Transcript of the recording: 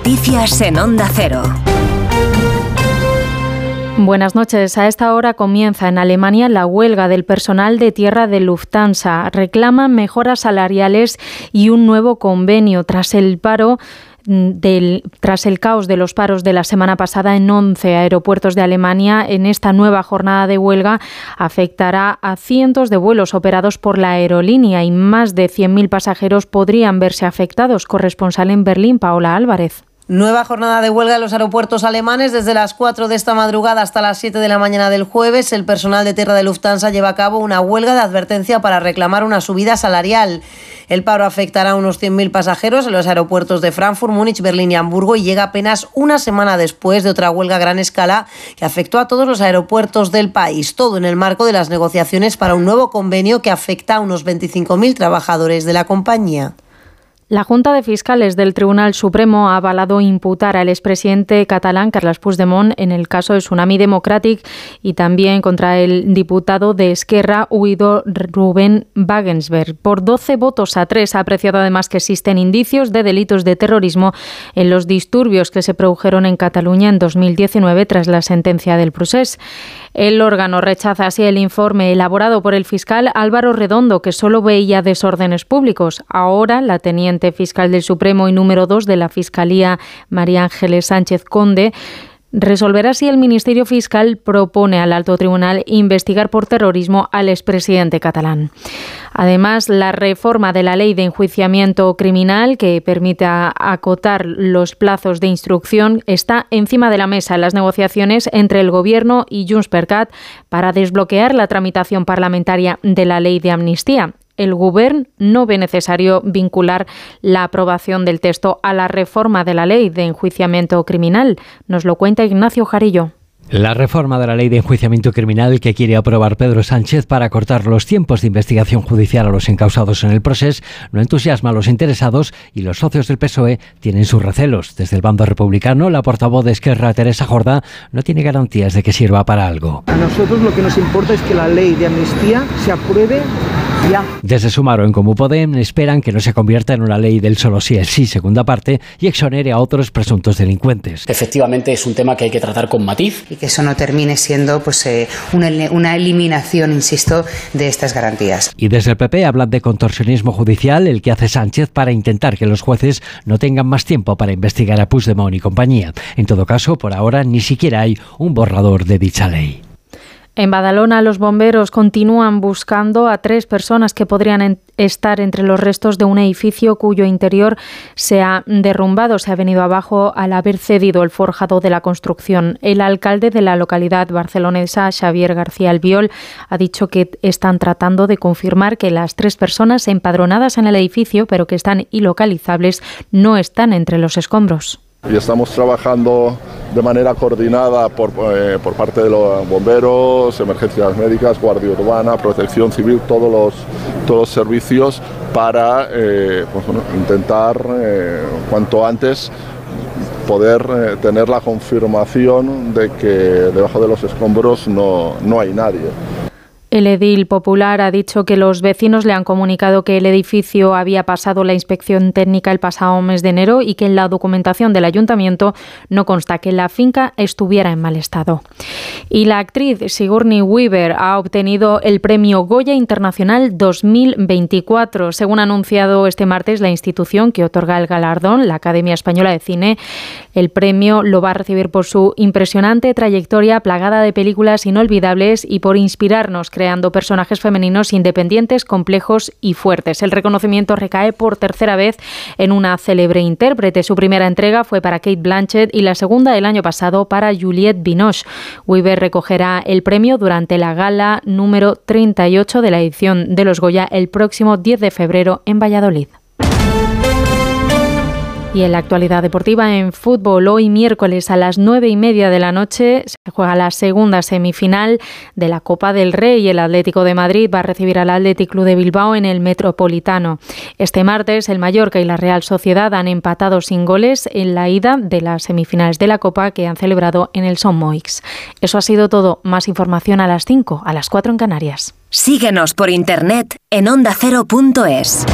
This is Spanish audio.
Noticias en Onda Cero. Buenas noches. A esta hora comienza en Alemania la huelga del personal de tierra de Lufthansa. Reclaman mejoras salariales y un nuevo convenio tras el paro del, tras el caos de los paros de la semana pasada en 11 aeropuertos de Alemania, en esta nueva jornada de huelga afectará a cientos de vuelos operados por la aerolínea y más de 100.000 pasajeros podrían verse afectados. Corresponsal en Berlín, Paola Álvarez. Nueva jornada de huelga en los aeropuertos alemanes desde las 4 de esta madrugada hasta las 7 de la mañana del jueves. El personal de tierra de Lufthansa lleva a cabo una huelga de advertencia para reclamar una subida salarial. El paro afectará a unos 100.000 pasajeros en los aeropuertos de Frankfurt, Múnich, Berlín y Hamburgo y llega apenas una semana después de otra huelga a gran escala que afectó a todos los aeropuertos del país. Todo en el marco de las negociaciones para un nuevo convenio que afecta a unos 25.000 trabajadores de la compañía. La Junta de Fiscales del Tribunal Supremo ha avalado imputar al expresidente catalán Carles Puigdemont en el caso de Tsunami Democratic y también contra el diputado de Esquerra, huido Rubén Wagensberg. Por 12 votos a 3 ha apreciado además que existen indicios de delitos de terrorismo en los disturbios que se produjeron en Cataluña en 2019 tras la sentencia del procés. El órgano rechaza así el informe elaborado por el fiscal Álvaro Redondo, que solo veía desórdenes públicos. Ahora, la teniente fiscal del Supremo y número dos de la Fiscalía, María Ángeles Sánchez Conde, resolverá si el Ministerio Fiscal propone al alto tribunal investigar por terrorismo al expresidente catalán. Además, la reforma de la ley de enjuiciamiento criminal que permite acotar los plazos de instrucción está encima de la mesa en las negociaciones entre el Gobierno y Junts per Cat para desbloquear la tramitación parlamentaria de la ley de amnistía el Gobierno no ve necesario vincular la aprobación del texto a la reforma de la ley de enjuiciamiento criminal. Nos lo cuenta Ignacio Jarillo. La reforma de la ley de enjuiciamiento criminal que quiere aprobar Pedro Sánchez para cortar los tiempos de investigación judicial a los encausados en el proceso no entusiasma a los interesados y los socios del PSOE tienen sus recelos. Desde el bando republicano, la portavoz de Esquerra, Teresa Jorda, no tiene garantías de que sirva para algo. A nosotros lo que nos importa es que la ley de amnistía se apruebe ya. Desde Sumaro en Comú Podem esperan que no se convierta en una ley del solo sí es sí, segunda parte, y exonere a otros presuntos delincuentes. Efectivamente es un tema que hay que tratar con matiz que eso no termine siendo pues, eh, una, una eliminación, insisto, de estas garantías. Y desde el PP hablan de contorsionismo judicial, el que hace Sánchez para intentar que los jueces no tengan más tiempo para investigar a Puigdemont y compañía. En todo caso, por ahora ni siquiera hay un borrador de dicha ley. En Badalona, los bomberos continúan buscando a tres personas que podrían estar entre los restos de un edificio cuyo interior se ha derrumbado, se ha venido abajo al haber cedido el forjado de la construcción. El alcalde de la localidad barcelonesa, Xavier García Albiol, ha dicho que están tratando de confirmar que las tres personas empadronadas en el edificio, pero que están ilocalizables, no están entre los escombros y estamos trabajando de manera coordinada por, eh, por, parte de los bomberos, emergencias médicas, guardia urbana, protección civil, todos los, todos servicios para eh, pues, intentar eh, cuanto antes poder tener la confirmación de que debajo de los escombros no, no hay nadie. El edil popular ha dicho que los vecinos le han comunicado que el edificio había pasado la inspección técnica el pasado mes de enero y que en la documentación del ayuntamiento no consta que la finca estuviera en mal estado. Y la actriz Sigourney Weaver ha obtenido el premio Goya Internacional 2024. Según ha anunciado este martes la institución que otorga el galardón, la Academia Española de Cine, el premio lo va a recibir por su impresionante trayectoria plagada de películas inolvidables y por inspirarnos creando personajes femeninos independientes, complejos y fuertes. El reconocimiento recae por tercera vez en una célebre intérprete. Su primera entrega fue para Kate Blanchett y la segunda el año pasado para Juliette Binoche. Weaver recogerá el premio durante la gala número 38 de la edición de los Goya el próximo 10 de febrero en Valladolid. Y en la actualidad deportiva, en fútbol, hoy miércoles a las nueve y media de la noche se juega la segunda semifinal de la Copa del Rey. El Atlético de Madrid va a recibir al Athletic Club de Bilbao en el Metropolitano. Este martes, el Mallorca y la Real Sociedad han empatado sin goles en la ida de las semifinales de la Copa que han celebrado en el Son Moix. Eso ha sido todo. Más información a las 5, a las 4 en Canarias. Síguenos por internet en ondacero.es.